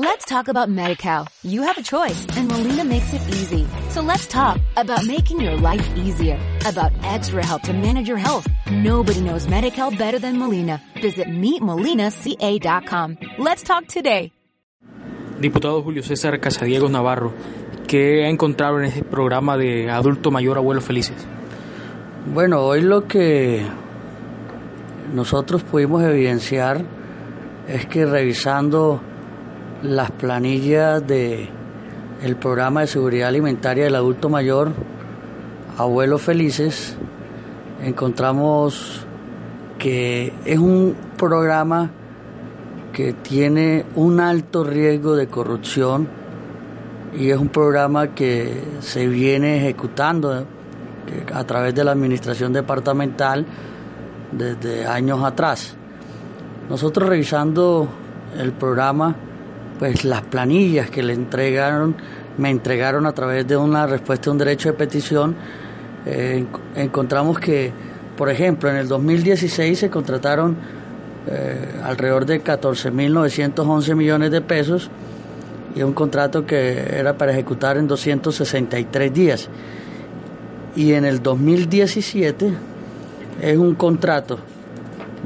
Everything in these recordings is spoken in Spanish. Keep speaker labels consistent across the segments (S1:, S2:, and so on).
S1: Let's talk about MediCal. You have a choice and Molina makes it easy. So let's talk about making your life easier, about extra help to manage your health. Nobody knows MediCal better than Molina. Visit meetmolinaca.com. Let's talk today.
S2: Diputado Julio César Casadiegos Navarro, ¿qué ha encontrado en este programa de adulto mayor abuelos felices?
S3: Bueno, hoy lo que nosotros pudimos evidenciar es que revisando las planillas de el programa de seguridad alimentaria del adulto mayor, Abuelos Felices, encontramos que es un programa que tiene un alto riesgo de corrupción y es un programa que se viene ejecutando a través de la administración departamental desde años atrás. Nosotros revisando el programa pues las planillas que le entregaron, me entregaron a través de una respuesta a un derecho de petición, eh, encontramos que, por ejemplo, en el 2016 se contrataron eh, alrededor de 14.911 millones de pesos y un contrato que era para ejecutar en 263 días. Y en el 2017 es un contrato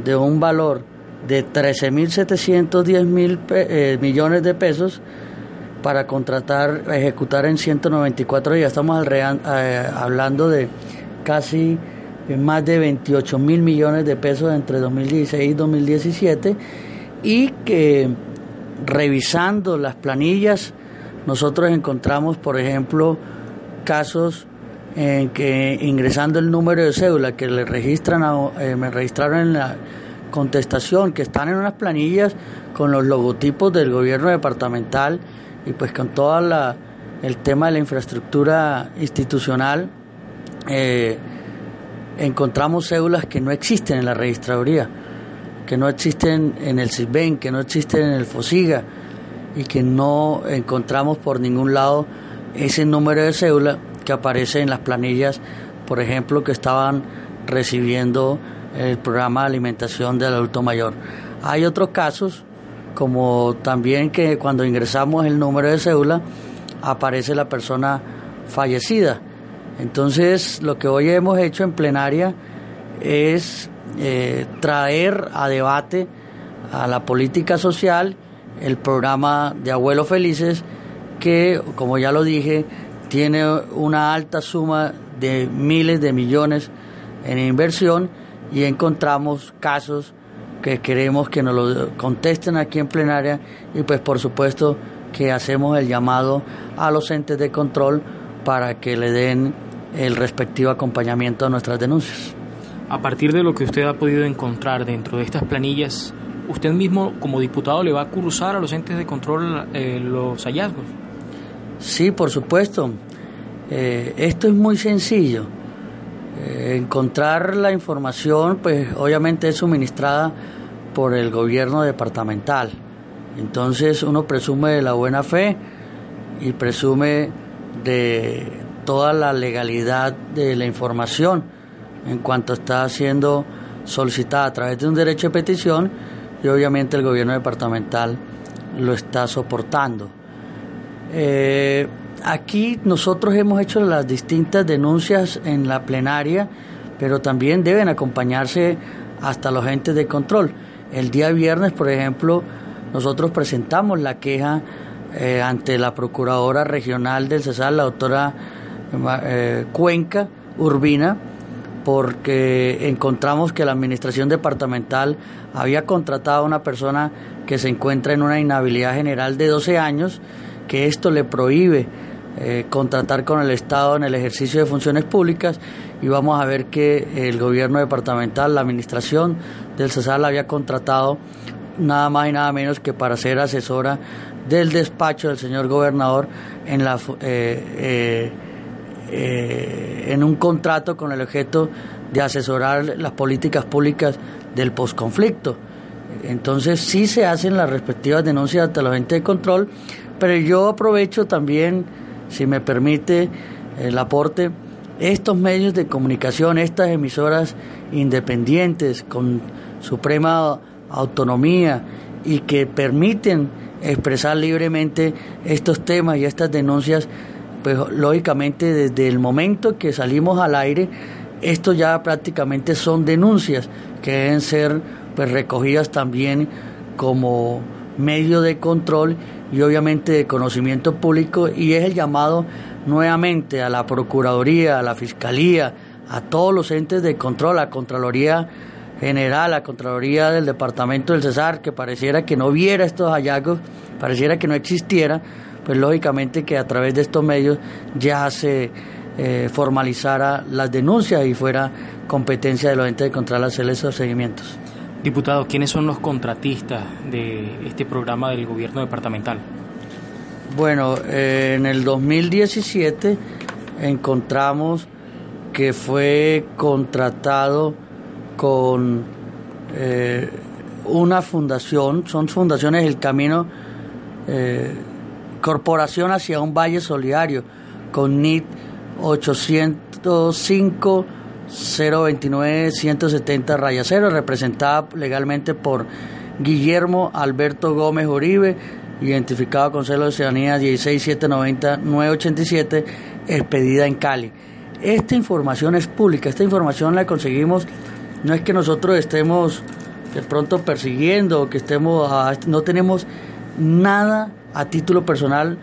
S3: de un valor de 13.710 mil eh, millones de pesos para contratar, ejecutar en 194 días. Estamos eh, hablando de casi más de 28 mil millones de pesos entre 2016 y 2017 y que revisando las planillas nosotros encontramos, por ejemplo, casos en que ingresando el número de cédula que le registran, eh, me registraron en la contestación que están en unas planillas con los logotipos del gobierno departamental y pues con todo el tema de la infraestructura institucional, eh, encontramos cédulas que no existen en la registraduría, que no existen en el CISBEN, que no existen en el FOSIGA y que no encontramos por ningún lado ese número de cédula que aparece en las planillas, por ejemplo, que estaban recibiendo el programa de alimentación del adulto mayor. Hay otros casos, como también que cuando ingresamos el número de cédula aparece la persona fallecida. Entonces, lo que hoy hemos hecho en plenaria es eh, traer a debate a la política social el programa de Abuelos Felices, que, como ya lo dije, tiene una alta suma de miles de millones en inversión y encontramos casos que queremos que nos lo contesten aquí en plenaria y pues por supuesto que hacemos el llamado a los entes de control para que le den el respectivo acompañamiento a nuestras denuncias.
S2: A partir de lo que usted ha podido encontrar dentro de estas planillas, ¿usted mismo como diputado le va a cursar a los entes de control eh, los hallazgos?
S3: Sí, por supuesto. Eh, esto es muy sencillo eh, encontrar la información, pues obviamente es suministrada por el gobierno departamental. Entonces uno presume de la buena fe y presume de toda la legalidad de la información en cuanto está siendo solicitada a través de un derecho de petición y obviamente el gobierno departamental lo está soportando. Eh, Aquí nosotros hemos hecho las distintas denuncias en la plenaria, pero también deben acompañarse hasta los entes de control. El día viernes, por ejemplo, nosotros presentamos la queja eh, ante la Procuradora Regional del Cesar, la doctora eh, Cuenca Urbina, porque encontramos que la Administración Departamental había contratado a una persona que se encuentra en una inhabilidad general de 12 años, que esto le prohíbe eh, contratar con el Estado en el ejercicio de funciones públicas y vamos a ver que el gobierno departamental, la administración del CESAR había contratado nada más y nada menos que para ser asesora del despacho del señor gobernador en la eh, eh, en un contrato con el objeto de asesorar las políticas públicas del posconflicto. Entonces sí se hacen las respectivas denuncias ante los entes de control, pero yo aprovecho también si me permite el aporte, estos medios de comunicación, estas emisoras independientes con suprema autonomía y que permiten expresar libremente estos temas y estas denuncias, pues lógicamente desde el momento que salimos al aire, esto ya prácticamente son denuncias que deben ser pues recogidas también como medio de control y obviamente de conocimiento público y es el llamado nuevamente a la Procuraduría, a la Fiscalía, a todos los entes de control, a Contraloría General, a Contraloría del Departamento del Cesar, que pareciera que no viera estos hallazgos, pareciera que no existiera, pues lógicamente que a través de estos medios ya se eh, formalizara las denuncias y fuera competencia de los entes de control hacer esos seguimientos.
S2: Diputado, ¿quiénes son los contratistas de este programa del gobierno departamental?
S3: Bueno, eh, en el 2017 encontramos que fue contratado con eh, una fundación, son fundaciones El Camino, eh, Corporación hacia un Valle Solidario, con NIT 805 029 170 raya 0, representada legalmente por Guillermo Alberto Gómez Uribe, identificado con celo de ciudadanía 16790 987, expedida en Cali. Esta información es pública, esta información la conseguimos, no es que nosotros estemos de pronto persiguiendo que estemos, no tenemos nada a título personal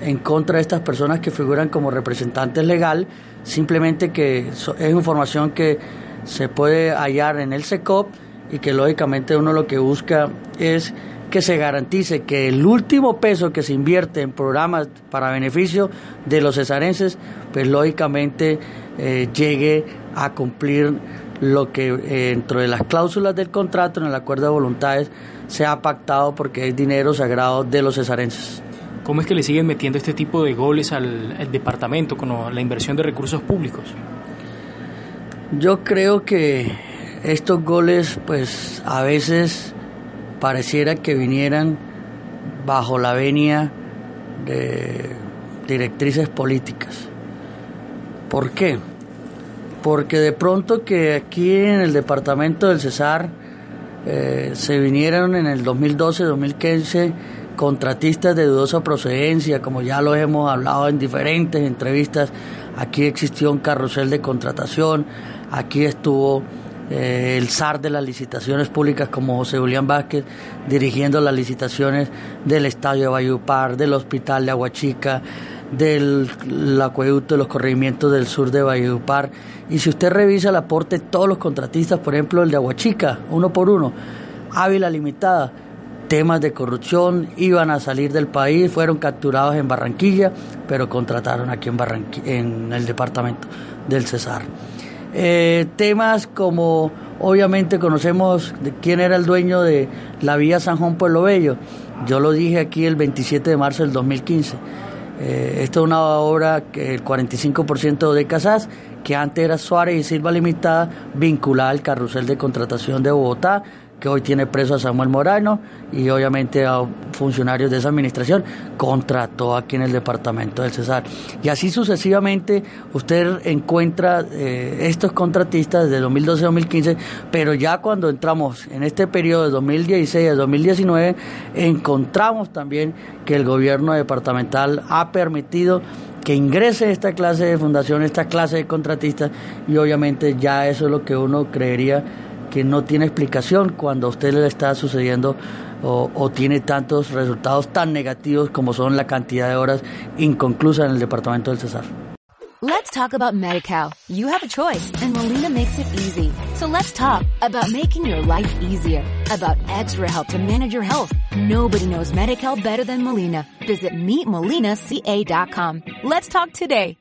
S3: en contra de estas personas que figuran como representantes legal, simplemente que es información que se puede hallar en el SECOP y que lógicamente uno lo que busca es que se garantice que el último peso que se invierte en programas para beneficio de los cesarenses, pues lógicamente eh, llegue a cumplir lo que eh, dentro de las cláusulas del contrato, en el acuerdo de voluntades, se ha pactado porque es dinero sagrado de los cesarenses.
S2: ¿Cómo es que le siguen metiendo este tipo de goles al, departamento con la inversión de recursos públicos?
S3: Yo creo que estos goles, pues a veces pareciera que vinieran bajo la venia de directrices políticas. ¿Por qué? Porque de pronto que aquí en el departamento del Cesar eh, se vinieron en el 2012-2015 contratistas de dudosa procedencia, como ya lo hemos hablado en diferentes entrevistas, aquí existió un carrusel de contratación, aquí estuvo eh, el SAR de las licitaciones públicas como José Julián Vázquez dirigiendo las licitaciones del Estadio de Bayupar, del Hospital de Aguachica, del acueducto de los corregimientos del sur de Valledupar. Y si usted revisa el aporte de todos los contratistas, por ejemplo el de Aguachica, uno por uno, Ávila Limitada, temas de corrupción, iban a salir del país, fueron capturados en Barranquilla, pero contrataron aquí en, en el departamento del Cesar. Eh, temas como, obviamente conocemos quién era el dueño de la vía San Juan Pueblo Bello, yo lo dije aquí el 27 de marzo del 2015. Eh, esta es una obra que el 45% de Casas, que antes era Suárez y Silva Limitada, vinculada al carrusel de contratación de Bogotá, que hoy tiene preso a Samuel Morano y obviamente a funcionarios de esa administración, contrató aquí en el departamento del Cesar. Y así sucesivamente usted encuentra eh, estos contratistas de 2012 a 2015, pero ya cuando entramos en este periodo de 2016 a 2019, encontramos también que el gobierno departamental ha permitido que ingrese esta clase de fundación, esta clase de contratistas, y obviamente ya eso es lo que uno creería que no tiene explicación cuando a usted le está sucediendo o, o, tiene tantos resultados tan negativos como son la cantidad de horas inconclusas en el departamento del Cesar.
S1: Let's talk about MediCal. You have a choice and Molina makes it easy. So let's talk about making your life easier, about extra help to manage your health. Nobody knows MediCal better than Molina. Visit meetmolinaca.com. Let's talk today.